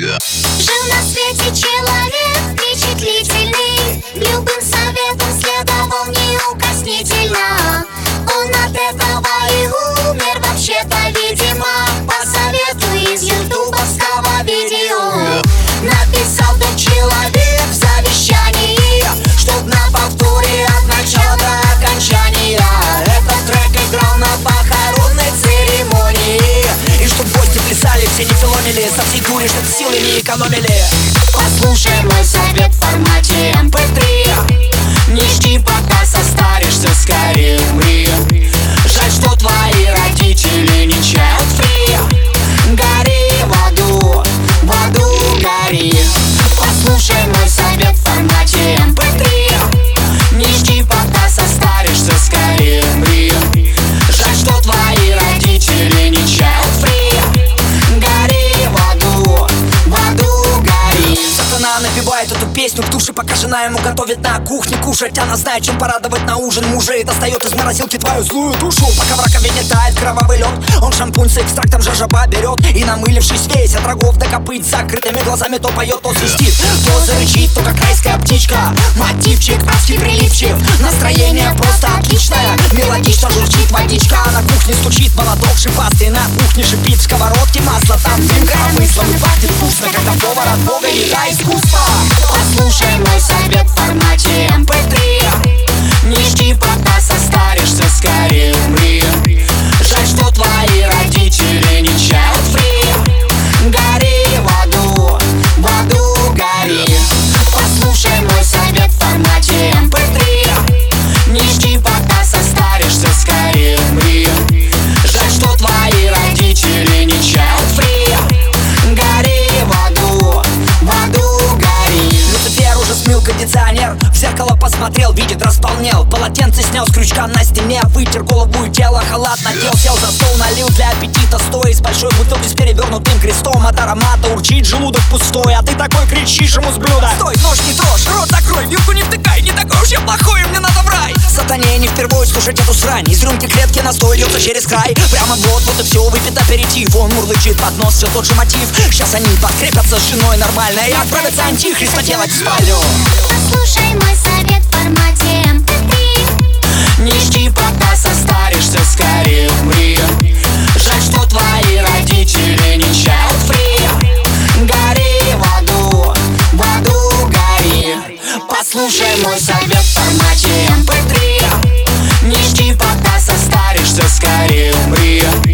Жил на свете человек впечатлительный Любым силы не экономили. Послушай мой совет в формате mp3 Не жди, Сатана напевает эту песню в душе, пока жена ему готовит на кухне кушать. Она знает, чем порадовать на ужин. Мужа И достает из морозилки твою злую душу. Пока в раковине тает кровавый лед Он шампунь с экстрактом жажаба берет. И намылившись весь от рогов до копыт Закрытыми глазами то поет, то свистит. То зарычит, то как райская птичка. Мотивчик, адский приливчик Настроение просто отличное. Мелодично журчит водичка. На кухне стучит молоток шипастый На кухне шипит посмотрел, видит, располнел. Полотенце снял с крючка на стене Вытер голову и тело, халат надел Сел за стол, налил для аппетита Стоя из большой бутылки с перевернутым крестом. От аромата урчит, желудок пустой А ты такой кричишь ему с блюда. Стой, нож не трожь, рот закрой, вилку не втыкай Не такой уж я плохой, мне надо в рай. Сатане не впервые слушать эту срань. Из рюмки клетки настой льется через край. Прямо вот, вот и все, выпит аперитив. Он мурлычет под нос, все тот же мотив. Сейчас они подкрепятся с женой нормально И отправятся антихриста делать в спальню. Послушай мой совет не жди, пока состаришься, скорее умри Жаль, что твои родители не child free. Гори в аду, гори. Послушай мой совет в формате MP3 Не жди, пока состаришься, скорее умри